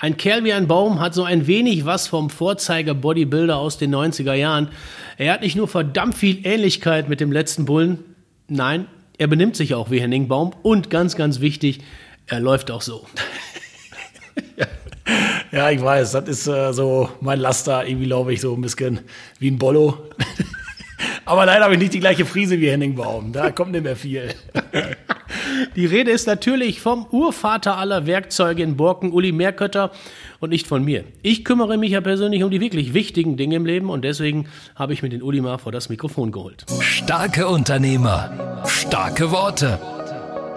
Ein Kerl wie ein Baum hat so ein wenig was vom Vorzeiger-Bodybuilder aus den 90er Jahren. Er hat nicht nur verdammt viel Ähnlichkeit mit dem letzten Bullen, nein, er benimmt sich auch wie Henning Baum und ganz, ganz wichtig, er läuft auch so. ja. ich weiß, das ist äh, so mein Laster, irgendwie glaube ich so ein bisschen wie ein Bollo. Aber leider habe ich nicht die gleiche Frise wie Henning Baum. Da kommt nicht mehr viel. Die Rede ist natürlich vom Urvater aller Werkzeuge in Borken, Uli Meerkötter, und nicht von mir. Ich kümmere mich ja persönlich um die wirklich wichtigen Dinge im Leben und deswegen habe ich mir den Uli mal vor das Mikrofon geholt. Starke Unternehmer, starke Worte.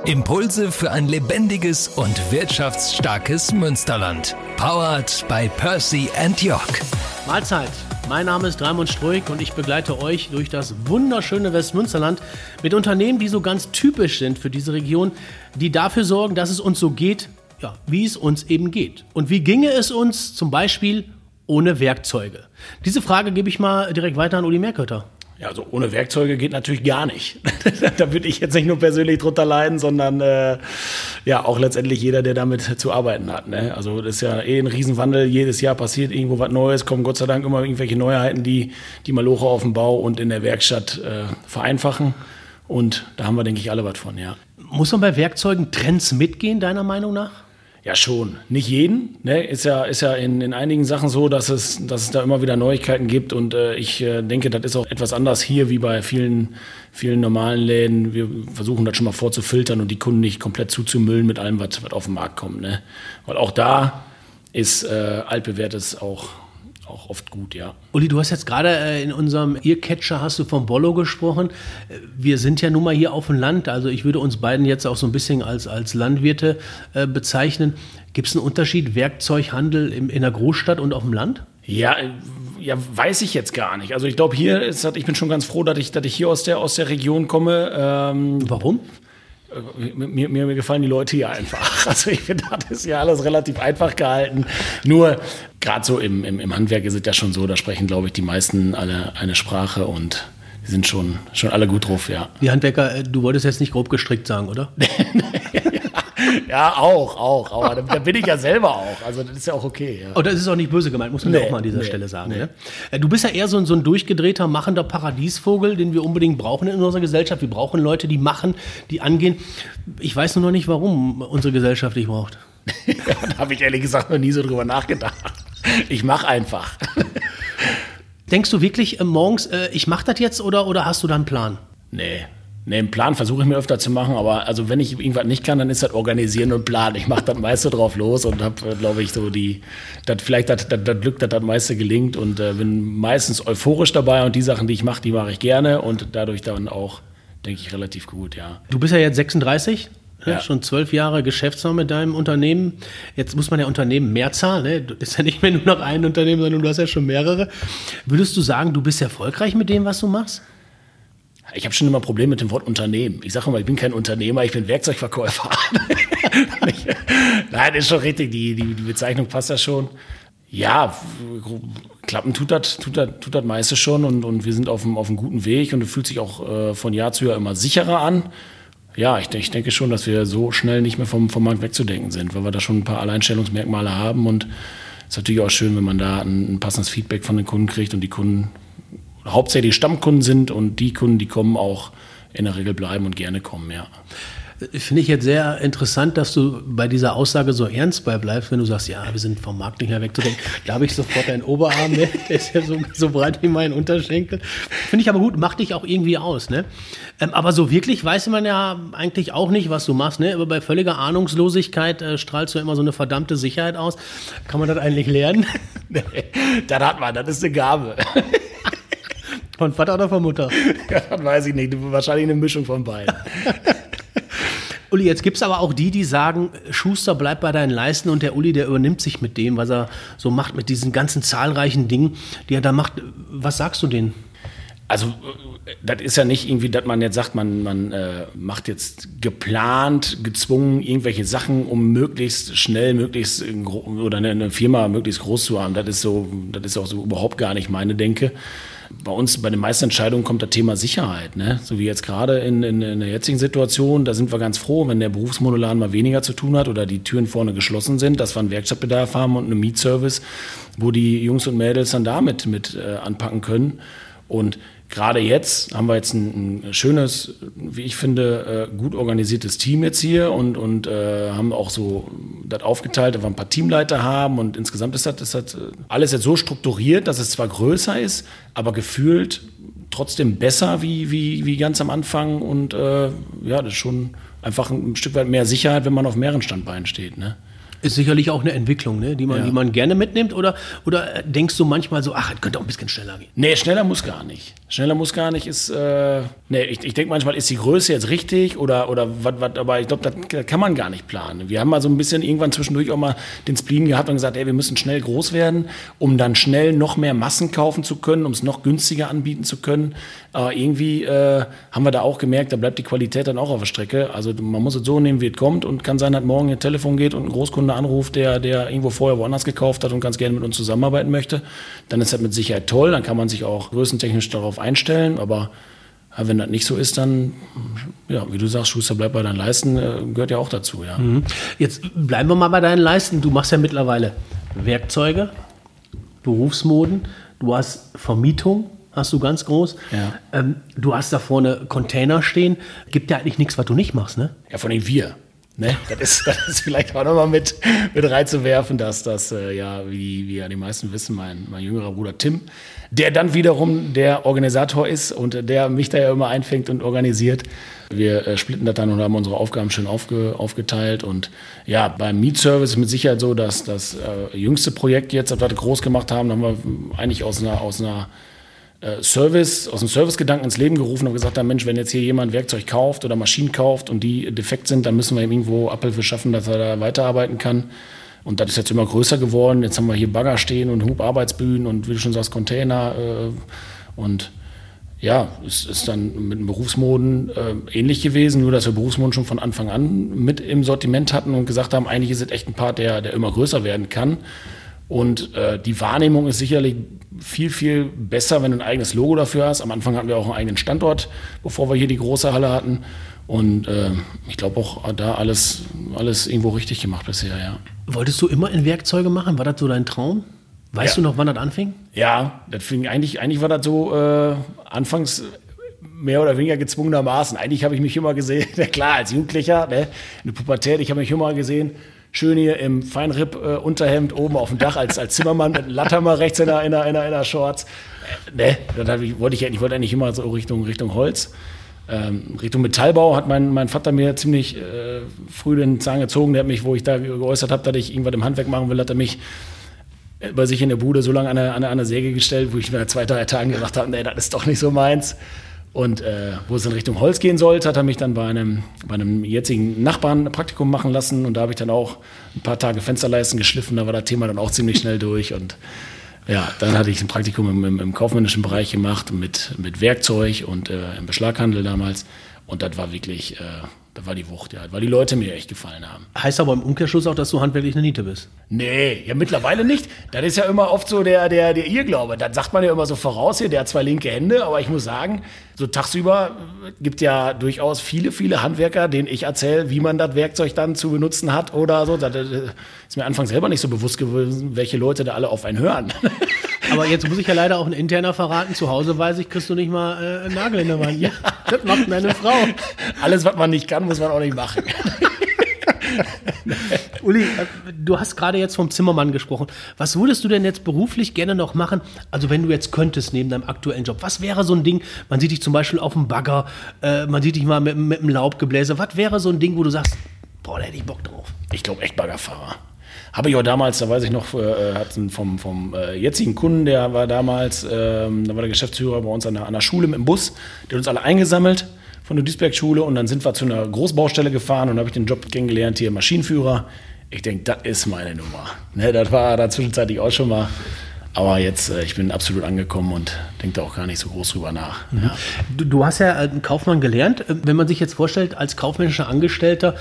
Impulse für ein lebendiges und wirtschaftsstarkes Münsterland. Powered by Percy and York. Mahlzeit. Mein Name ist Raimund Struik und ich begleite euch durch das wunderschöne Westmünsterland mit Unternehmen, die so ganz typisch sind für diese Region, die dafür sorgen, dass es uns so geht, ja, wie es uns eben geht. Und wie ginge es uns zum Beispiel ohne Werkzeuge? Diese Frage gebe ich mal direkt weiter an Uli Merkötter. Ja, also ohne Werkzeuge geht natürlich gar nicht. da würde ich jetzt nicht nur persönlich drunter leiden, sondern äh, ja auch letztendlich jeder, der damit zu arbeiten hat. Ne? Also das ist ja eh ein Riesenwandel. Jedes Jahr passiert irgendwo was Neues, kommen Gott sei Dank immer irgendwelche Neuheiten, die die Maloche auf dem Bau und in der Werkstatt äh, vereinfachen. Und da haben wir, denke ich, alle was von, ja. Muss man bei Werkzeugen Trends mitgehen, deiner Meinung nach? Ja, schon. Nicht jeden. Ne? Ist ja, ist ja in, in einigen Sachen so, dass es, dass es da immer wieder Neuigkeiten gibt. Und äh, ich äh, denke, das ist auch etwas anders hier wie bei vielen, vielen normalen Läden. Wir versuchen das schon mal vorzufiltern und die Kunden nicht komplett zuzumüllen mit allem, was, was auf den Markt kommt. Ne? Weil auch da ist äh, altbewährtes auch auch oft gut, ja. Uli, du hast jetzt gerade äh, in unserem Earcatcher hast du vom Bollo gesprochen. Äh, wir sind ja nun mal hier auf dem Land, also ich würde uns beiden jetzt auch so ein bisschen als, als Landwirte äh, bezeichnen. Gibt es einen Unterschied Werkzeughandel in, in der Großstadt und auf dem Land? Ja, ja, weiß ich jetzt gar nicht. Also ich glaube, hier ist, ich bin schon ganz froh, dass ich, dass ich hier aus der, aus der Region komme. Ähm, Warum? Mir, mir, mir, gefallen die Leute hier einfach. Also ich finde, das ist ja alles relativ einfach gehalten. Nur gerade so im, im, im Handwerk ist es ja schon so, da sprechen, glaube ich, die meisten alle eine Sprache und die sind schon, schon alle gut drauf, ja. Die Handwerker, äh, du wolltest jetzt nicht grob gestrickt sagen, oder? ja, auch, auch. Aber da, da, bin ich ja selber auch. Also das ist ja auch okay. Ja. Oh, das ist auch nicht böse gemeint, muss man nee, ja auch mal an dieser nee, Stelle sagen. Nee. Ne? Äh, du bist ja eher so ein, so ein durchgedrehter, machender Paradiesvogel, den wir unbedingt brauchen in unserer Gesellschaft. Wir brauchen Leute, die machen, die angehen. Ich weiß nur noch nicht, warum unsere Gesellschaft dich braucht. da habe ich ehrlich gesagt noch nie so drüber nachgedacht. Ich mache einfach. Denkst du wirklich äh, morgens, äh, ich mache das jetzt oder, oder hast du da einen Plan? Nee. Nee, einen Plan versuche ich mir öfter zu machen, aber also wenn ich irgendwas nicht kann, dann ist das Organisieren und Planen. Ich mache das meiste drauf los und habe, äh, glaube ich, so die, das, vielleicht das, Glück, dass das meiste gelingt und äh, bin meistens euphorisch dabei und die Sachen, die ich mache, die mache ich gerne und dadurch dann auch, denke ich, relativ gut, ja. Du bist ja jetzt 36, ja. schon zwölf Jahre Geschäftsmann mit deinem Unternehmen. Jetzt muss man ja Unternehmen mehr zahlen. Ne? Das ist ja nicht mehr nur noch ein Unternehmen, sondern du hast ja schon mehrere. Würdest du sagen, du bist erfolgreich mit dem, was du machst? Ich habe schon immer Probleme mit dem Wort Unternehmen. Ich sage immer, ich bin kein Unternehmer, ich bin Werkzeugverkäufer. Nein, ist schon richtig, die, die, die Bezeichnung passt ja schon. Ja, klappen tut das tut das, tut das meiste schon und, und wir sind auf einem, auf einem guten Weg und es fühlt sich auch äh, von Jahr zu Jahr immer sicherer an. Ja, ich, ich denke schon, dass wir so schnell nicht mehr vom, vom Markt wegzudenken sind, weil wir da schon ein paar Alleinstellungsmerkmale haben und es ist natürlich auch schön, wenn man da ein, ein passendes Feedback von den Kunden kriegt und die Kunden hauptsächlich Stammkunden sind und die Kunden, die kommen, auch in der Regel bleiben und gerne kommen, ja. Finde ich jetzt sehr interessant, dass du bei dieser Aussage so ernst bei bleibst, wenn du sagst, ja, wir sind vom Markt nicht mehr wegzudenken. Da habe ich sofort deinen Oberarm, ne? der ist ja so, so breit wie mein Unterschenkel. Finde ich aber gut, macht dich auch irgendwie aus. Ne? Ähm, aber so wirklich weiß man ja eigentlich auch nicht, was du machst. Ne? Aber bei völliger Ahnungslosigkeit äh, strahlst du immer so eine verdammte Sicherheit aus. Kann man das eigentlich lernen? nee, das hat man, das ist eine Gabe. Von Vater oder von Mutter? Ja, das weiß ich nicht. Wahrscheinlich eine Mischung von beiden. Uli, jetzt gibt es aber auch die, die sagen, Schuster bleibt bei deinen Leisten und der Uli, der übernimmt sich mit dem, was er so macht, mit diesen ganzen zahlreichen Dingen, die er da macht. Was sagst du denen? Also, das ist ja nicht irgendwie, dass man jetzt sagt, man, man äh, macht jetzt geplant, gezwungen irgendwelche Sachen, um möglichst schnell, möglichst oder eine, Firma möglichst groß zu haben. Das ist so, das ist auch so überhaupt gar nicht meine Denke. Bei uns bei den meisten Entscheidungen kommt das Thema Sicherheit. Ne? So wie jetzt gerade in, in, in der jetzigen Situation, da sind wir ganz froh, wenn der Berufsmoduladen mal weniger zu tun hat oder die Türen vorne geschlossen sind, dass wir einen Werkstattbedarf haben und einen Mietservice, wo die Jungs und Mädels dann damit mit äh, anpacken können. Und gerade jetzt haben wir jetzt ein, ein, schönes, wie ich finde, äh, gut organisiertes Team jetzt hier und, und äh, haben auch so das aufgeteilt, dass wir ein paar Teamleiter haben und insgesamt ist das, ist das äh, alles jetzt so strukturiert, dass es zwar größer ist, aber gefühlt trotzdem besser wie, wie, wie ganz am Anfang und äh, ja, das ist schon einfach ein Stück weit mehr Sicherheit, wenn man auf mehreren Standbeinen steht. Ne? Ist sicherlich auch eine Entwicklung, ne? die, man, ja. die man gerne mitnimmt. Oder, oder denkst du manchmal so, ach, es könnte auch ein bisschen schneller gehen? Nee, schneller muss gar nicht. Schneller muss gar nicht. Ist, äh, nee, ich, ich denke manchmal, ist die Größe jetzt richtig oder, oder was, was, aber ich glaube, das kann man gar nicht planen. Wir haben mal so ein bisschen irgendwann zwischendurch auch mal den Spleen gehabt und gesagt, ey, wir müssen schnell groß werden, um dann schnell noch mehr Massen kaufen zu können, um es noch günstiger anbieten zu können. Aber irgendwie äh, haben wir da auch gemerkt, da bleibt die Qualität dann auch auf der Strecke. Also man muss es so nehmen, wie es kommt und kann sein, dass morgen ein Telefon geht und ein Großkunde anruft, der, der irgendwo vorher woanders gekauft hat und ganz gerne mit uns zusammenarbeiten möchte. Dann ist das mit Sicherheit toll, dann kann man sich auch größentechnisch darauf einstellen, aber ja, wenn das nicht so ist, dann, ja, wie du sagst, Schuster bleibt bei deinen Leisten, äh, gehört ja auch dazu, ja. Mhm. Jetzt bleiben wir mal bei deinen Leisten. Du machst ja mittlerweile Werkzeuge, Berufsmoden, du hast Vermietung, hast du ganz groß. Ja. Ähm, du hast da vorne Container stehen. Gibt ja eigentlich nichts, was du nicht machst, ne? Ja, von allem wir. Ne? Das, ist, das ist vielleicht auch nochmal mit, mit reinzuwerfen, dass das, äh, ja, wie, wie ja die meisten wissen, mein, mein jüngerer Bruder Tim, der dann wiederum der Organisator ist und der mich da ja immer einfängt und organisiert. Wir äh, splitten das dann und haben unsere Aufgaben schön aufge, aufgeteilt. Und ja, beim Mietservice ist mit Sicherheit so, dass das äh, jüngste Projekt jetzt, das wir groß gemacht haben, haben wir eigentlich aus einer, aus einer Service, aus dem Servicegedanken ins Leben gerufen und gesagt haben, Mensch, wenn jetzt hier jemand Werkzeug kauft oder Maschinen kauft und die defekt sind, dann müssen wir ihm irgendwo Abhilfe schaffen, dass er da weiterarbeiten kann. Und das ist jetzt immer größer geworden. Jetzt haben wir hier Bagger stehen und Hubarbeitsbühnen und wie du schon sagst, Container. Äh, und ja, es ist dann mit den Berufsmoden äh, ähnlich gewesen, nur dass wir Berufsmoden schon von Anfang an mit im Sortiment hatten und gesagt haben, eigentlich ist es echt ein Part, der, der immer größer werden kann. Und äh, die Wahrnehmung ist sicherlich viel, viel besser, wenn du ein eigenes Logo dafür hast. Am Anfang hatten wir auch einen eigenen Standort, bevor wir hier die große Halle hatten. Und äh, ich glaube auch da alles, alles irgendwo richtig gemacht bisher, ja. Wolltest du immer in Werkzeuge machen? War das so dein Traum? Weißt ja. du noch, wann das anfing? Ja, das fing eigentlich, eigentlich war das so äh, anfangs mehr oder weniger gezwungenermaßen. Eigentlich habe ich mich immer gesehen, ja klar, als Jugendlicher, ne, in der Pubertät, ich habe mich immer gesehen, schön hier im Feinripp-Unterhemd äh, oben auf dem Dach als, als Zimmermann mit Lattermer rechts in der, in der, in der, in der Shorts. Äh, ne, dann ich, wollte ich, ich wollte eigentlich immer so Richtung, Richtung Holz. Ähm, Richtung Metallbau hat mein, mein Vater mir ziemlich äh, früh den Zahn gezogen. Der hat mich, wo ich da geäußert habe, dass ich irgendwas im Handwerk machen will, hat er mich bei sich in der Bude so lange an eine, an eine Säge gestellt, wo ich mir zwei, drei Tagen gedacht habe, nee, das ist doch nicht so meins. Und äh, wo es in Richtung Holz gehen sollte, hat er mich dann bei einem, bei einem jetzigen Nachbarn ein Praktikum machen lassen. Und da habe ich dann auch ein paar Tage Fensterleisten geschliffen. Da war das Thema dann auch ziemlich schnell durch. Und ja, dann hatte ich ein Praktikum im, im, im kaufmännischen Bereich gemacht mit, mit Werkzeug und äh, im Beschlaghandel damals. Und das war wirklich, äh, da war die Wucht, ja, weil die Leute mir echt gefallen haben. Heißt aber im Umkehrschluss auch, dass du handwerklich eine Niete bist. Nee, ja mittlerweile nicht. Das ist ja immer oft so der, der, der Irrglaube. Das sagt man ja immer so voraus hier, der hat zwei linke Hände, aber ich muss sagen, so tagsüber gibt ja durchaus viele, viele Handwerker, denen ich erzähle, wie man das Werkzeug dann zu benutzen hat oder so. Das ist mir anfangs selber nicht so bewusst gewesen, welche Leute da alle auf einen hören. Aber jetzt muss ich ja leider auch ein interner verraten. Zu Hause weiß ich, kriegst du nicht mal äh, einen Nagel in der Wand. Ja, das macht meine Frau. Alles, was man nicht kann, muss man auch nicht machen. Uli, äh, du hast gerade jetzt vom Zimmermann gesprochen. Was würdest du denn jetzt beruflich gerne noch machen? Also wenn du jetzt könntest neben deinem aktuellen Job, was wäre so ein Ding? Man sieht dich zum Beispiel auf dem Bagger, äh, man sieht dich mal mit, mit einem Laubgebläse. Was wäre so ein Ding, wo du sagst, boah, da hätte ich Bock drauf? Ich glaube echt Baggerfahrer. Habe ich auch damals, da weiß ich noch, äh, hatten vom, vom äh, jetzigen Kunden, der war damals, ähm, da war der Geschäftsführer bei uns an der, an der Schule mit dem Bus, der hat uns alle eingesammelt von der Duisberg-Schule und dann sind wir zu einer Großbaustelle gefahren und habe ich den Job kennengelernt, hier Maschinenführer. Ich denke, das ist meine Nummer. Ne, das war da zwischenzeitlich auch schon mal. Aber jetzt, äh, ich bin absolut angekommen und denke da auch gar nicht so groß drüber nach. Mhm. Ja. Du, du, hast ja einen Kaufmann gelernt. Wenn man sich jetzt vorstellt, als kaufmännischer Angestellter,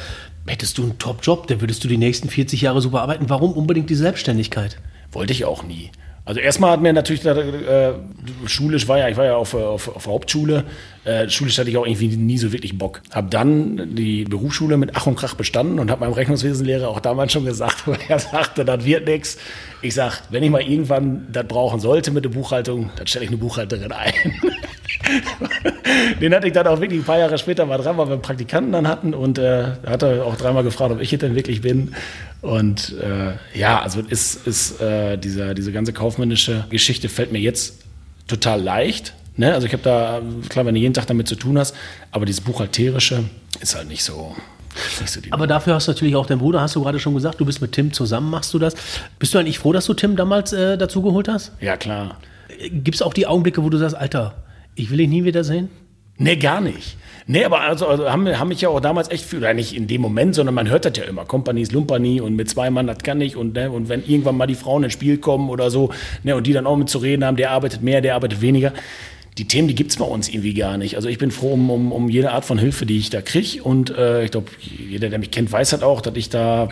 hättest du einen Top-Job, dann würdest du die nächsten 40 Jahre super arbeiten. Warum unbedingt die Selbstständigkeit? Wollte ich auch nie. Also erstmal hat mir natürlich äh, schulisch war ja, ich war ja auf, auf, auf Hauptschule, äh, schulisch hatte ich auch irgendwie nie so wirklich Bock. Hab dann die Berufsschule mit Ach und Krach bestanden und habe meinem Rechnungswesenlehrer auch damals schon gesagt, weil er sagte, das wird nichts. Ich sag, wenn ich mal irgendwann das brauchen sollte mit der Buchhaltung, dann stelle ich eine Buchhalterin ein. Den hatte ich dann auch wirklich ein paar Jahre später mal dran, weil wir einen Praktikanten dann hatten und äh, hat er auch dreimal gefragt, ob ich es denn wirklich bin. Und äh, ja, also ist, ist äh, dieser, diese ganze kaufmännische Geschichte fällt mir jetzt total leicht. Ne? Also ich habe da, klar, wenn du jeden Tag damit zu tun hast, aber dieses Buchhalterische ist halt nicht so, so Aber dafür hast du natürlich auch deinen Bruder, hast du gerade schon gesagt, du bist mit Tim zusammen, machst du das. Bist du eigentlich froh, dass du Tim damals äh, dazu geholt hast? Ja, klar. Gibt es auch die Augenblicke, wo du sagst, Alter, ich will dich nie wiedersehen? Nee, gar nicht. Nee, aber also, also haben, haben mich ja auch damals echt oder nicht in dem Moment, sondern man hört das ja immer. Kompanis, Lumpani und mit zwei Mann, das kann ich. Und, ne, und wenn irgendwann mal die Frauen ins Spiel kommen oder so, ne, und die dann auch mit zu reden haben, der arbeitet mehr, der arbeitet weniger. Die Themen, die gibt es bei uns irgendwie gar nicht. Also ich bin froh um, um, um jede Art von Hilfe, die ich da kriege. Und äh, ich glaube, jeder, der mich kennt, weiß halt auch, dass ich da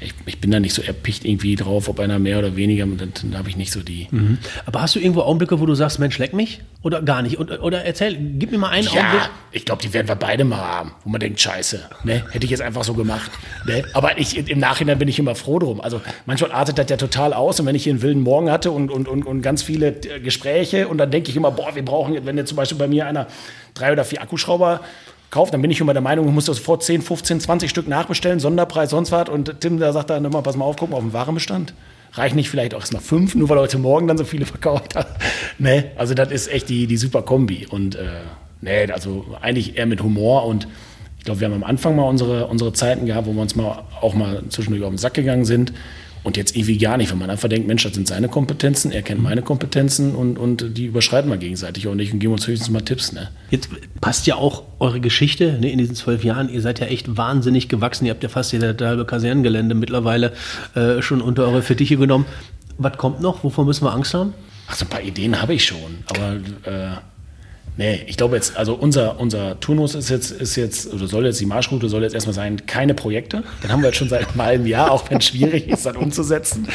ich, ich, bin da nicht so erpicht irgendwie drauf, ob einer mehr oder weniger, dann, dann habe ich nicht so die. Mhm. Aber hast du irgendwo Augenblicke, wo du sagst, Mensch, leck mich? Oder gar nicht? Und, oder erzähl, gib mir mal einen ja, Augenblick. ich glaube, die werden wir beide mal haben, wo man denkt, scheiße, ne? hätte ich jetzt einfach so gemacht. Ne? Aber ich, im Nachhinein bin ich immer froh drum. Also manchmal artet das ja total aus und wenn ich hier einen wilden Morgen hatte und, und, und, und ganz viele äh, Gespräche und dann denke ich immer, boah, wir brauchen, wenn jetzt zum Beispiel bei mir einer drei oder vier Akkuschrauber kauft, dann bin ich immer der Meinung, ich muss das sofort 10, 15, 20 Stück nachbestellen, Sonderpreis, sonst was. Und Tim, da sagt dann immer, pass mal auf, guck mal auf den Warenbestand. Reicht nicht vielleicht auch erstmal fünf, nur weil heute Morgen dann so viele verkauft hat. nee, also das ist echt die, die super Kombi. Und äh, nee, also eigentlich eher mit Humor und ich glaube, wir haben am Anfang mal unsere, unsere Zeiten gehabt, wo wir uns mal auch mal zwischendurch auf den Sack gegangen sind. Und jetzt irgendwie gar nicht, wenn man einfach denkt, Mensch, das sind seine Kompetenzen, er kennt meine Kompetenzen und, und die überschreiten wir gegenseitig auch nicht und geben uns höchstens mal Tipps. Ne? Jetzt passt ja auch eure Geschichte ne, in diesen zwölf Jahren. Ihr seid ja echt wahnsinnig gewachsen. Ihr habt ja fast das halbe Kasernengelände mittlerweile äh, schon unter eure Fittiche genommen. Was kommt noch? Wovor müssen wir Angst haben? Ach, so ein paar Ideen habe ich schon. Aber äh, Nee, ich glaube jetzt, also unser, unser Turnus ist jetzt, ist jetzt, oder soll jetzt, die Marschroute soll jetzt erstmal sein, keine Projekte. Dann haben wir jetzt schon seit einem halben Jahr, auch wenn es schwierig ist, das umzusetzen.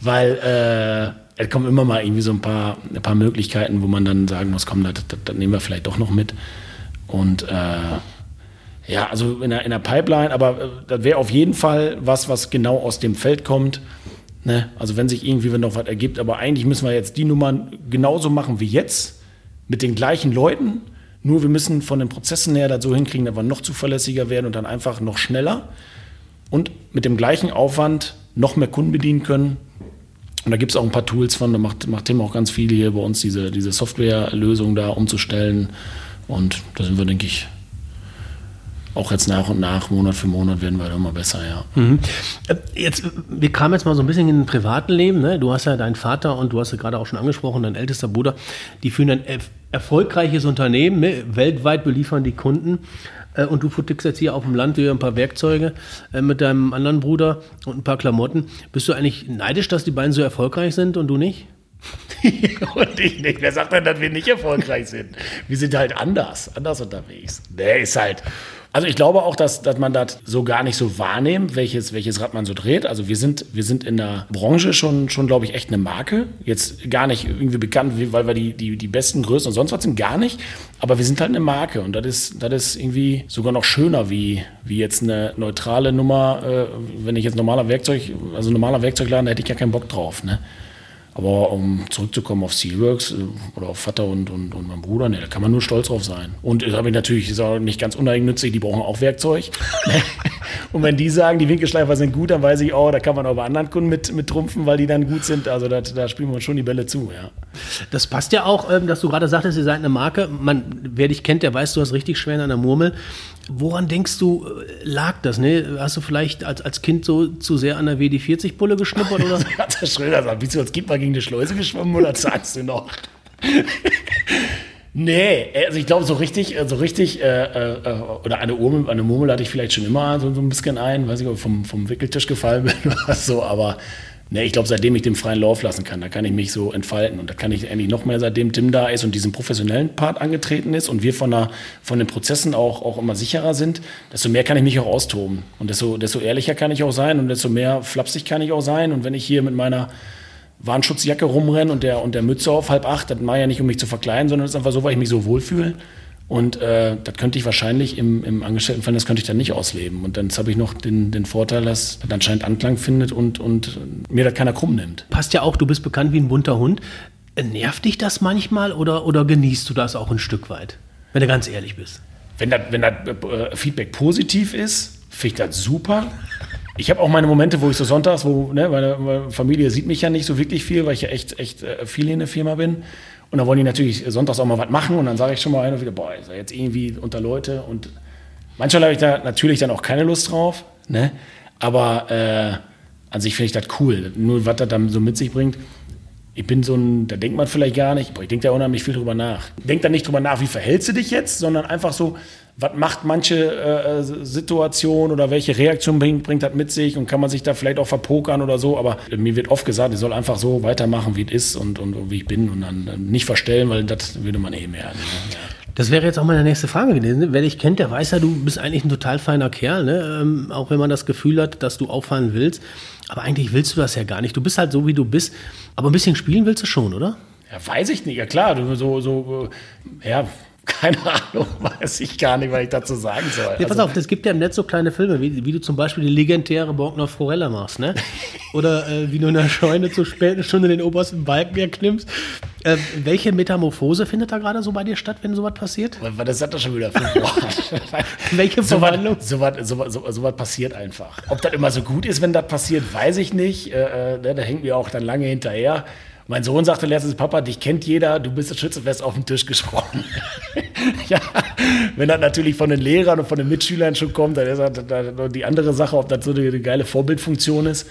Weil äh, es kommen immer mal irgendwie so ein paar, ein paar Möglichkeiten, wo man dann sagen muss, komm, das, das, das nehmen wir vielleicht doch noch mit. Und äh, ja, also in der, in der Pipeline, aber äh, das wäre auf jeden Fall was, was genau aus dem Feld kommt. Ne? Also wenn sich irgendwie noch was ergibt, aber eigentlich müssen wir jetzt die Nummern genauso machen wie jetzt mit den gleichen Leuten, nur wir müssen von den Prozessen her das so hinkriegen, dass wir noch zuverlässiger werden und dann einfach noch schneller und mit dem gleichen Aufwand noch mehr Kunden bedienen können. Und da gibt es auch ein paar Tools von, da macht, macht Tim auch ganz viel hier bei uns, diese, diese Softwarelösung da umzustellen. Und da sind wir, denke ich, auch jetzt nach und nach, Monat für Monat werden wir immer besser, ja. Mhm. Äh, jetzt, wir kamen jetzt mal so ein bisschen in den privaten Leben. Ne? Du hast ja deinen Vater und du hast ja gerade auch schon angesprochen, dein ältester Bruder, die führen ein erfolgreiches Unternehmen, ne? weltweit beliefern die Kunden. Äh, und du futtigst jetzt hier auf dem Land wieder ein paar Werkzeuge äh, mit deinem anderen Bruder und ein paar Klamotten. Bist du eigentlich neidisch, dass die beiden so erfolgreich sind und du nicht? und ich nicht. Wer sagt denn, dass wir nicht erfolgreich sind? Wir sind halt anders, anders unterwegs. Der ist halt, also ich glaube auch, dass, dass man das so gar nicht so wahrnimmt, welches, welches Rad man so dreht. Also wir sind, wir sind in der Branche schon, schon glaube ich, echt eine Marke. Jetzt gar nicht irgendwie bekannt, weil wir die, die, die besten Größen und sonst was sind, gar nicht. Aber wir sind halt eine Marke und das ist, das ist irgendwie sogar noch schöner wie, wie jetzt eine neutrale Nummer. Äh, wenn ich jetzt normaler Werkzeug, also normaler Werkzeugladen, da hätte ich ja keinen Bock drauf. Ne? Aber um zurückzukommen auf Steelworks äh, oder auf Vater und, und, und meinen Bruder, ne, da kann man nur stolz drauf sein. Und das habe ich natürlich, ist auch nicht ganz uneigennützig, die brauchen auch Werkzeug. und wenn die sagen, die Winkelschleifer sind gut, dann weiß ich, oh, da kann man auch bei anderen Kunden mit, mit trumpfen, weil die dann gut sind. Also da, da spielen wir uns schon die Bälle zu, ja. Das passt ja auch, ähm, dass du gerade sagtest, ihr seid eine Marke. Man, wer dich kennt, der weiß, du hast richtig schwer in einer Murmel. Woran denkst du, äh, lag das? Ne? Hast du vielleicht als, als Kind so zu sehr an der WD-40-Bulle geschnuppert? Oder? Hat der Schröder gesagt, bist du als Kind mal gegen eine Schleuse geschwommen oder zahlst du noch? nee, also ich glaube, so richtig, äh, so richtig, äh, äh, oder eine, Urmel, eine Murmel hatte ich vielleicht schon immer so, so ein bisschen ein, weiß ich, ob ich vom, vom Wickeltisch gefallen bin oder so, aber Nee, ich glaube, seitdem ich den freien Lauf lassen kann, da kann ich mich so entfalten. Und da kann ich eigentlich noch mehr, seitdem Tim da ist und diesen professionellen Part angetreten ist und wir von, der, von den Prozessen auch, auch immer sicherer sind, desto mehr kann ich mich auch austoben. Und desto, desto ehrlicher kann ich auch sein und desto mehr flapsig kann ich auch sein. Und wenn ich hier mit meiner Warnschutzjacke rumrennen und der, und der Mütze auf halb acht. Das mache ich ja nicht, um mich zu verkleiden, sondern das ist einfach so, weil ich mich so wohlfühle. Und äh, das könnte ich wahrscheinlich im, im Angestelltenverhältnis könnte ich dann nicht ausleben. Und dann habe ich noch den, den Vorteil, dass das anscheinend Anklang findet und, und mir das keiner krumm nimmt. Passt ja auch, du bist bekannt wie ein bunter Hund. Nervt dich das manchmal oder, oder genießt du das auch ein Stück weit? Wenn du ganz ehrlich bist. Wenn das, wenn das äh, Feedback positiv ist, finde ich das super. Ich habe auch meine Momente, wo ich so sonntags, wo ne, meine, meine, Familie sieht mich ja nicht so wirklich viel, weil ich ja echt, echt äh, viel in der Firma bin. Und dann wollen die natürlich sonntags auch mal was machen und dann sage ich schon mal wieder, boah, ist er jetzt irgendwie unter Leute und manchmal habe ich da natürlich dann auch keine Lust drauf, ne? aber äh, an sich finde ich das cool. Nur was das dann so mit sich bringt. Ich bin so ein, da denkt man vielleicht gar nicht, aber ich denke da unheimlich viel drüber nach. Denk da nicht drüber nach, wie verhältst du dich jetzt, sondern einfach so, was macht manche äh, Situation oder welche Reaktion bringt, bringt das mit sich und kann man sich da vielleicht auch verpokern oder so. Aber mir wird oft gesagt, ich soll einfach so weitermachen, wie es ist und, und, wie ich bin und dann nicht verstellen, weil das würde man eh mehr. Ne? Ja. Das wäre jetzt auch meine nächste Frage gewesen. Wer dich kennt, der weiß ja, du bist eigentlich ein total feiner Kerl, ne? Ähm, auch wenn man das Gefühl hat, dass du auffallen willst. Aber eigentlich willst du das ja gar nicht. Du bist halt so, wie du bist. Aber ein bisschen spielen willst du schon, oder? Ja, weiß ich nicht. Ja klar, du so, so, ja, keine Ahnung, weiß ich gar nicht, was ich dazu sagen soll. Ja, pass also, auf, es gibt ja im Netz so kleine Filme, wie, wie du zum Beispiel die legendäre Borgner Forelle machst, ne? Oder äh, wie du in der Scheune zur späten Stunde den obersten Balken erklimmst. Äh, welche Metamorphose findet da gerade so bei dir statt, wenn sowas passiert? Das hat doch schon wieder fünf Welche Verwandlung? So was so so, so passiert einfach. Ob das immer so gut ist, wenn das passiert, weiß ich nicht. Äh, äh ne, da hängt mir auch dann lange hinterher. Mein Sohn sagte letztens, Papa, dich kennt jeder, du bist Schützenfest auf den Tisch gesprochen. ja, wenn das natürlich von den Lehrern und von den Mitschülern schon kommt, dann ist das die andere Sache, ob das so eine geile Vorbildfunktion ist.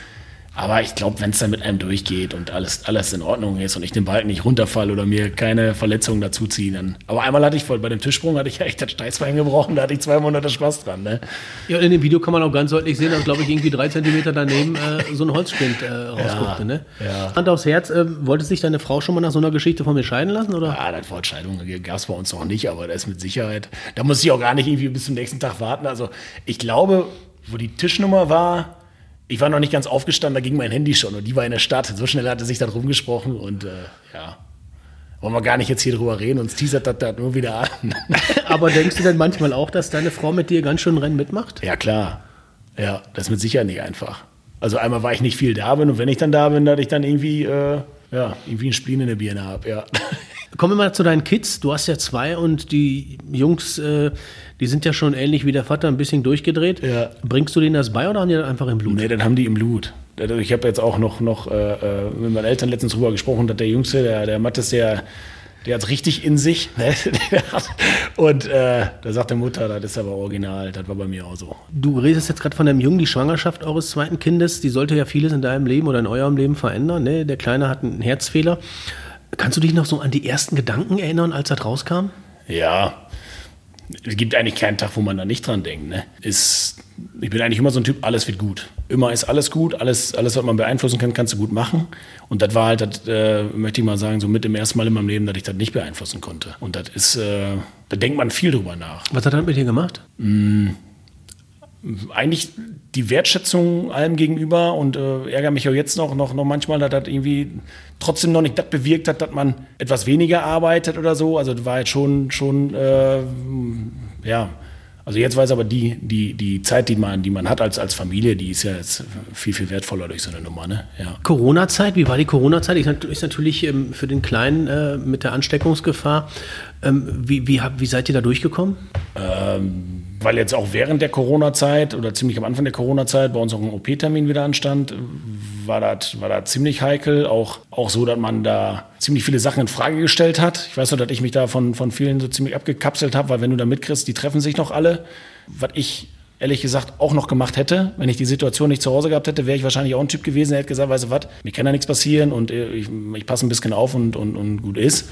Aber ich glaube, wenn es dann mit einem durchgeht und alles, alles in Ordnung ist und ich den Balken nicht runterfalle oder mir keine Verletzungen dazu ziehe, dann. Aber einmal hatte ich voll, bei dem Tischsprung hatte ich ja echt das Steißbein gebrochen, da hatte ich zwei Monate Spaß dran. Ne? Ja, in dem Video kann man auch ganz deutlich sehen, dass, glaube ich, irgendwie drei Zentimeter daneben äh, so ein Holzspind äh, rausguckte. Ja, ne? ja. Hand aufs Herz, äh, wollte sich deine Frau schon mal nach so einer Geschichte von mir scheiden lassen? Oder? Ja, das Wort Scheidung gab es bei uns noch nicht, aber das ist mit Sicherheit. Da muss ich auch gar nicht irgendwie bis zum nächsten Tag warten. Also ich glaube, wo die Tischnummer war, ich war noch nicht ganz aufgestanden, da ging mein Handy schon und die war in der Stadt. So schnell hatte sich da rumgesprochen und äh, ja. Wollen wir gar nicht jetzt hier drüber reden, uns teasert das da nur wieder an. Aber denkst du denn manchmal auch, dass deine Frau mit dir ganz schön Rennen mitmacht? Ja, klar. Ja, das ist mit Sicherheit nicht einfach. Also einmal war ich nicht viel da bin und wenn ich dann da bin, dass ich dann irgendwie, äh, ja, irgendwie ein Spleen in der Birne habe, ja. Kommen wir mal zu deinen Kids. Du hast ja zwei und die Jungs, äh, die sind ja schon ähnlich wie der Vater, ein bisschen durchgedreht. Ja. Bringst du denen das bei oder haben die das einfach im Blut? Nee, dann haben die im Blut. Ich habe jetzt auch noch, noch äh, äh, mit meinen Eltern letztens drüber gesprochen, dass der Jüngste, der, der Mattes, der, der hat richtig in sich. Ne? Und äh, da sagt der Mutter, das ist aber original, das war bei mir auch so. Du redest jetzt gerade von dem Jungen, die Schwangerschaft eures zweiten Kindes, die sollte ja vieles in deinem Leben oder in eurem Leben verändern. Ne? Der Kleine hat einen Herzfehler. Kannst du dich noch so an die ersten Gedanken erinnern, als das rauskam? Ja, es gibt eigentlich keinen Tag, wo man da nicht dran denkt. Ne? Ist, ich bin eigentlich immer so ein Typ, alles wird gut. Immer ist alles gut, alles, alles, was man beeinflussen kann, kannst du gut machen. Und das war halt, das, äh, möchte ich mal sagen, so mit dem ersten Mal in meinem Leben, dass ich das nicht beeinflussen konnte. Und das ist, äh, da denkt man viel drüber nach. Was hat das mit dir gemacht? Mm, eigentlich die Wertschätzung allem gegenüber und äh, ärgere mich auch jetzt noch, noch, noch manchmal, dass das irgendwie trotzdem noch nicht das bewirkt hat, dass man etwas weniger arbeitet oder so. Also das war jetzt schon, schon äh, ja, also jetzt weiß aber die, die, die Zeit, die man, die man hat als, als Familie, die ist ja jetzt viel, viel wertvoller durch so eine Nummer. Ne? Ja. Corona-Zeit, wie war die Corona-Zeit? Ist natürlich ähm, für den Kleinen äh, mit der Ansteckungsgefahr. Ähm, wie, wie, wie seid ihr da durchgekommen? Ähm, weil jetzt auch während der Corona-Zeit oder ziemlich am Anfang der Corona-Zeit bei uns auch ein OP-Termin wieder anstand, war das war ziemlich heikel. Auch, auch so, dass man da ziemlich viele Sachen in Frage gestellt hat. Ich weiß nur, dass ich mich da von, von vielen so ziemlich abgekapselt habe, weil wenn du da mitkriegst, die treffen sich noch alle. Was ich ehrlich gesagt auch noch gemacht hätte. Wenn ich die Situation nicht zu Hause gehabt hätte, wäre ich wahrscheinlich auch ein Typ gewesen, der hätte gesagt, weißt du was, mir kann da nichts passieren und ich, ich passe ein bisschen auf und, und, und gut ist.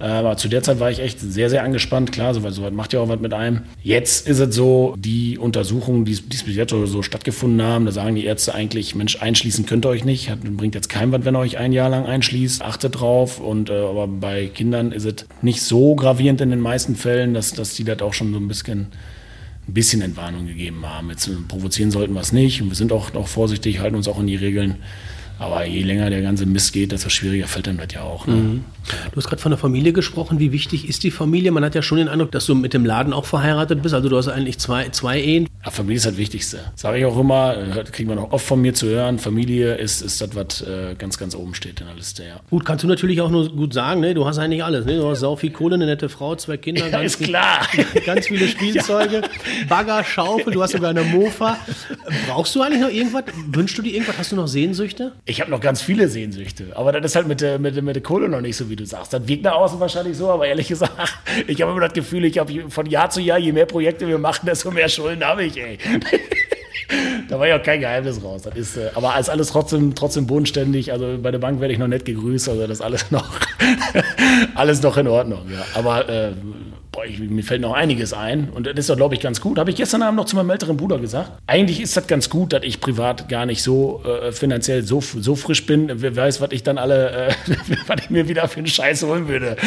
Aber zu der Zeit war ich echt sehr, sehr angespannt. Klar, so, so macht ja auch was mit einem. Jetzt ist es so, die Untersuchungen, die, die bis jetzt so stattgefunden haben, da sagen die Ärzte eigentlich, Mensch, einschließen könnt ihr euch nicht. Hat, bringt jetzt kein was, wenn ihr euch ein Jahr lang einschließt. Achtet drauf. Und, äh, aber bei Kindern ist es nicht so gravierend in den meisten Fällen, dass, dass die das auch schon so ein bisschen ein bisschen Entwarnung gegeben haben. Jetzt provozieren sollten wir es nicht und wir sind auch, auch vorsichtig, halten uns auch an die Regeln. Aber je länger der ganze Mist geht, desto schwieriger fällt dann das ja auch. Ne? Mhm. Du hast gerade von der Familie gesprochen. Wie wichtig ist die Familie? Man hat ja schon den Eindruck, dass du mit dem Laden auch verheiratet bist. Also du hast eigentlich zwei, zwei Ehen. Ja, Familie ist das Wichtigste. Sage ich auch immer, kriegt man auch oft von mir zu hören. Familie ist, ist das, was äh, ganz, ganz oben steht in der Liste. Ja. Gut, kannst du natürlich auch nur gut sagen, ne? du hast eigentlich alles. Ne? Du hast sau viel Kohle, eine nette Frau, zwei Kinder. Ja, ganz ist viel, klar. Ganz viele Spielzeuge, ja. Bagger, Schaufel, du hast sogar eine Mofa. Brauchst du eigentlich noch irgendwas? Wünschst du dir irgendwas? Hast du noch Sehnsüchte? Ich habe noch ganz viele Sehnsüchte. Aber das ist halt mit der, mit, mit der Kohle noch nicht so, wie du sagst. Das wirkt nach außen wahrscheinlich so, aber ehrlich gesagt, ich habe immer das Gefühl, ich habe von Jahr zu Jahr, je mehr Projekte wir machen, desto mehr Schulden habe ich, ey. da war ja auch kein Geheimnis raus. Das ist, äh, aber als alles trotzdem, trotzdem bodenständig. Also bei der Bank werde ich noch nett gegrüßt. Also das ist alles noch, alles noch in Ordnung. Ja. Aber äh, boah, ich, mir fällt noch einiges ein. Und das ist doch, glaube ich, ganz gut. Habe ich gestern Abend noch zu meinem älteren Bruder gesagt. Eigentlich ist das ganz gut, dass ich privat gar nicht so äh, finanziell so, so frisch bin. Wer weiß, was ich dann alle, äh, was ich mir wieder für einen Scheiß holen würde.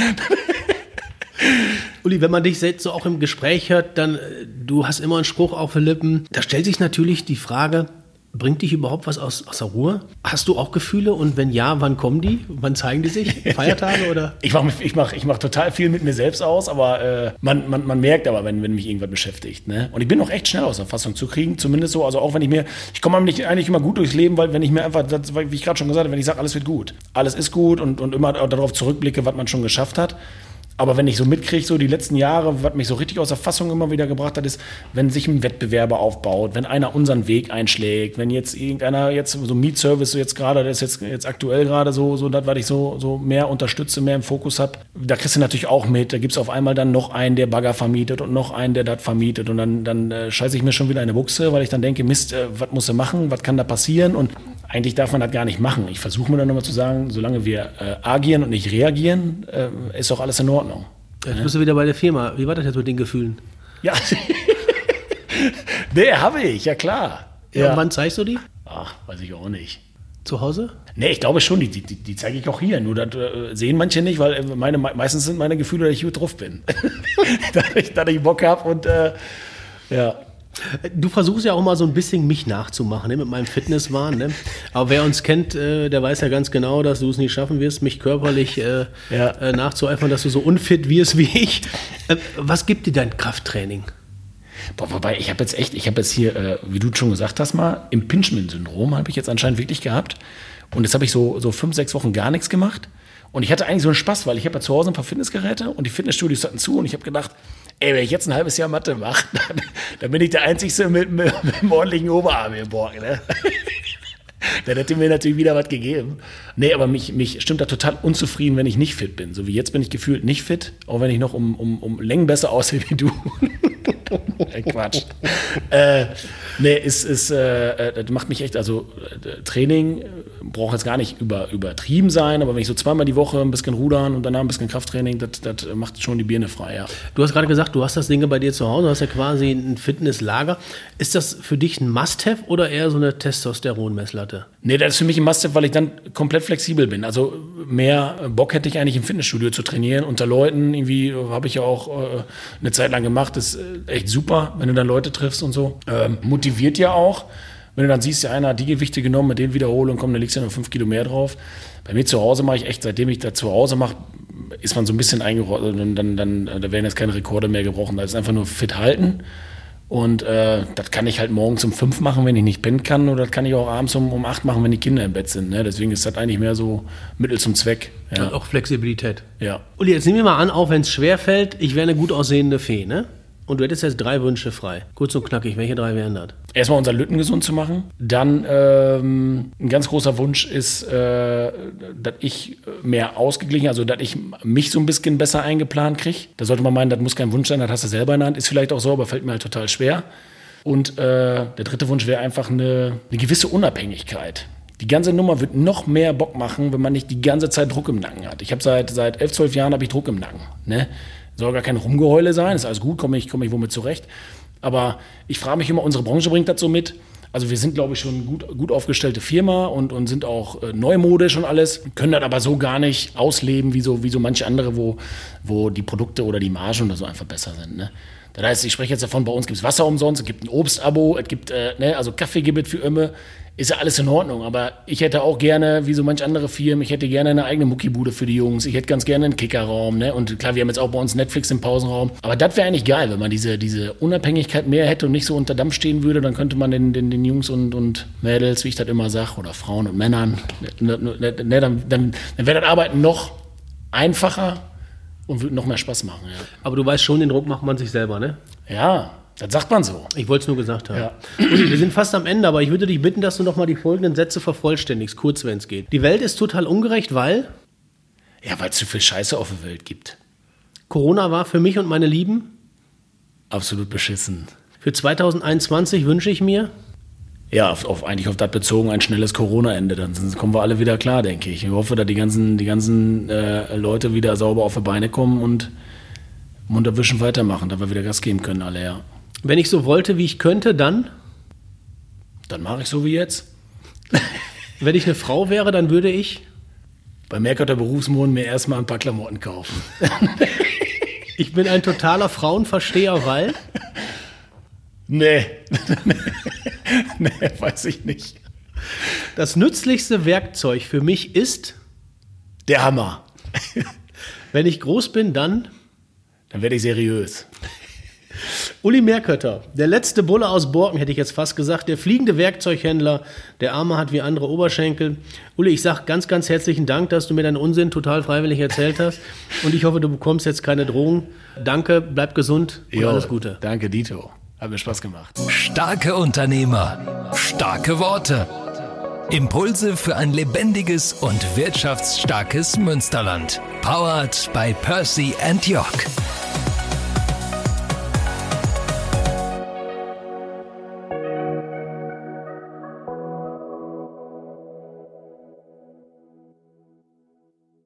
Uli, wenn man dich selbst so auch im Gespräch hört, dann, äh, du hast immer einen Spruch auf den Lippen. Da stellt sich natürlich die Frage, Bringt dich überhaupt was aus, aus der Ruhe? Hast du auch Gefühle und wenn ja, wann kommen die? Wann zeigen die sich? Feiertage oder? Ich mache ich mach, ich mach total viel mit mir selbst aus, aber äh, man, man, man merkt aber, wenn, wenn mich irgendwas beschäftigt. Ne? Und ich bin auch echt schnell aus der Fassung zu kriegen, zumindest so. Also auch wenn ich mir, ich komme eigentlich immer gut durchs Leben, weil wenn ich mir einfach, das, wie ich gerade schon gesagt habe, wenn ich sage, alles wird gut, alles ist gut und, und immer darauf zurückblicke, was man schon geschafft hat, aber wenn ich so mitkriege, so die letzten Jahre, was mich so richtig aus der Fassung immer wieder gebracht hat, ist, wenn sich ein Wettbewerber aufbaut, wenn einer unseren Weg einschlägt, wenn jetzt irgendeiner jetzt so Mietservice so jetzt gerade, das ist jetzt, jetzt aktuell gerade so, so das, was ich so, so mehr unterstütze, mehr im Fokus habe, da kriegst du natürlich auch mit. Da gibt es auf einmal dann noch einen, der Bagger vermietet und noch einen, der das vermietet. Und dann, dann äh, scheiße ich mir schon wieder eine Buchse, weil ich dann denke, Mist, äh, was muss er machen, was kann da passieren? Und eigentlich darf man das gar nicht machen. Ich versuche mir dann nochmal zu sagen, solange wir äh, agieren und nicht reagieren, äh, ist auch alles in Ordnung. Jetzt ja? bist du wieder bei der Firma. Wie war das jetzt mit den Gefühlen? Ja, nee, habe ich, ja klar. Ja. ja. wann zeigst du die? Ach, weiß ich auch nicht. Zu Hause? Nee, ich glaube schon, die, die, die zeige ich auch hier. Nur das äh, sehen manche nicht, weil äh, meine, meistens sind meine Gefühle, dass ich gut drauf bin. dass, ich, dass ich Bock habe und äh, ja. Du versuchst ja auch mal so ein bisschen mich nachzumachen ne, mit meinem Fitnesswahn. Ne? Aber wer uns kennt, äh, der weiß ja ganz genau, dass du es nicht schaffen wirst, mich körperlich äh, ja. äh, nachzueifern, dass du so unfit wirst wie ich. Äh, was gibt dir dein Krafttraining? Boah, wobei, ich habe jetzt echt, ich habe jetzt hier, äh, wie du schon gesagt hast, mal Impingement-Syndrom habe ich jetzt anscheinend wirklich gehabt. Und jetzt habe ich so, so fünf, sechs Wochen gar nichts gemacht. Und ich hatte eigentlich so einen Spaß, weil ich habe ja zu Hause ein paar Fitnessgeräte und die Fitnessstudios hatten zu und ich habe gedacht, ey, wenn ich jetzt ein halbes Jahr Mathe mache, dann, dann bin ich der Einzige mit, mit, mit einem ordentlichen Oberarm im Borg. Ne? dann hätte mir natürlich wieder was gegeben. Nee, aber mich, mich stimmt da total unzufrieden, wenn ich nicht fit bin. So wie jetzt bin ich gefühlt nicht fit, auch wenn ich noch um, um, um Längen besser aussehe wie du. Quatsch. äh, nee, ist, ist, äh, das macht mich echt, also äh, Training braucht jetzt gar nicht über, übertrieben sein, aber wenn ich so zweimal die Woche ein bisschen rudern und danach ein bisschen Krafttraining, das, das macht schon die Birne frei, ja. Du hast gerade gesagt, du hast das Ding bei dir zu Hause, du hast ja quasi ein Fitnesslager. Ist das für dich ein Must-Have oder eher so eine Testosteron-Messlatte? Nee, das ist für mich ein Must-Have, weil ich dann komplett flexibel bin. Also mehr Bock hätte ich eigentlich im Fitnessstudio zu trainieren. Unter Leuten, irgendwie habe ich ja auch äh, eine Zeit lang gemacht. Das ist echt super, wenn du dann Leute triffst und so. Ähm, motiviert ja auch. Wenn du dann siehst, ja, einer hat die Gewichte genommen, mit denen wiederhole und komm, dann liegst du ja noch fünf Kilo mehr drauf. Bei mir zu Hause mache ich echt, seitdem ich da zu Hause mache, ist man so ein bisschen eingerollt und dann, dann, da werden jetzt keine Rekorde mehr gebrochen. Da ist einfach nur fit halten. Und äh, das kann ich halt morgens um fünf machen, wenn ich nicht pennen kann, oder das kann ich auch abends um, um acht machen, wenn die Kinder im Bett sind. Ne? Deswegen ist das eigentlich mehr so Mittel zum Zweck. Ja. Und auch Flexibilität. Ja. Uli, jetzt nehmen wir mal an, auch wenn es schwer fällt, ich wäre eine gut aussehende Fee, ne? Und du hättest jetzt drei Wünsche frei. Kurz und knackig, welche drei wären das? Erstmal unser Lütten gesund zu machen. Dann ähm, ein ganz großer Wunsch ist, äh, dass ich mehr ausgeglichen, also dass ich mich so ein bisschen besser eingeplant kriege. Da sollte man meinen, das muss kein Wunsch sein, das hast du selber in der Hand. Ist vielleicht auch so, aber fällt mir halt total schwer. Und äh, der dritte Wunsch wäre einfach eine, eine gewisse Unabhängigkeit. Die ganze Nummer wird noch mehr Bock machen, wenn man nicht die ganze Zeit Druck im Nacken hat. Ich habe seit, seit elf, zwölf Jahren ich Druck im Nacken. Ne? Soll gar kein Rumgeheule sein, ist alles gut, komme ich, komm ich womit zurecht. Aber ich frage mich immer, unsere Branche bringt das so mit. Also wir sind, glaube ich, schon gut, gut aufgestellte Firma und, und sind auch äh, neumodisch und alles, können das aber so gar nicht ausleben, wie so, wie so manche andere, wo, wo die Produkte oder die Margen oder so einfach besser sind. Ne? Das heißt, ich spreche jetzt davon, bei uns gibt es Wasser umsonst, es gibt ein Obstabo, es gibt, äh, ne, also Kaffee gibt es für immer. Ist ja alles in Ordnung. Aber ich hätte auch gerne, wie so manch andere Firmen, ich hätte gerne eine eigene Muckibude für die Jungs. Ich hätte ganz gerne einen Kickerraum. Ne? Und klar, wir haben jetzt auch bei uns Netflix im Pausenraum. Aber das wäre eigentlich geil, wenn man diese, diese Unabhängigkeit mehr hätte und nicht so unter Dampf stehen würde. Dann könnte man den, den, den Jungs und, und Mädels, wie ich das immer sage, oder Frauen und Männern, ne, ne, ne, dann, dann, dann wäre das Arbeiten noch einfacher und würde noch mehr Spaß machen. Ja. Aber du weißt schon, den Druck macht man sich selber, ne? Ja, das sagt man so. Ich wollte es nur gesagt haben. Ja. wir sind fast am Ende, aber ich würde dich bitten, dass du noch mal die folgenden Sätze vervollständigst, kurz, wenn es geht. Die Welt ist total ungerecht, weil? Ja, weil es zu viel Scheiße auf der Welt gibt. Corona war für mich und meine Lieben? Absolut beschissen. Für 2021 wünsche ich mir? Ja, auf, auf, eigentlich auf das bezogen ein schnelles Corona-Ende. Dann kommen wir alle wieder klar, denke ich. Ich hoffe, dass die ganzen, die ganzen äh, Leute wieder sauber auf die Beine kommen und munter wischen weitermachen, dass wir wieder Gas geben können, alle, ja. Wenn ich so wollte, wie ich könnte, dann? Dann mache ich so wie jetzt. Wenn ich eine Frau wäre, dann würde ich? Bei Mercator Berufsmoden mir erstmal ein paar Klamotten kaufen. ich bin ein totaler Frauenversteher, weil? Nee. nee, weiß ich nicht. Das nützlichste Werkzeug für mich ist? Der Hammer. Wenn ich groß bin, dann? Dann werde ich seriös. Uli Merkötter, der letzte Bulle aus Borken, hätte ich jetzt fast gesagt, der fliegende Werkzeughändler, der Arme hat wie andere Oberschenkel. Uli, ich sage ganz, ganz herzlichen Dank, dass du mir deinen Unsinn total freiwillig erzählt hast. Und ich hoffe, du bekommst jetzt keine Drohung. Danke, bleib gesund und jo, alles Gute. Danke, Dito. Hat mir Spaß gemacht. Starke Unternehmer, starke Worte. Impulse für ein lebendiges und wirtschaftsstarkes Münsterland. Powered by Percy and York.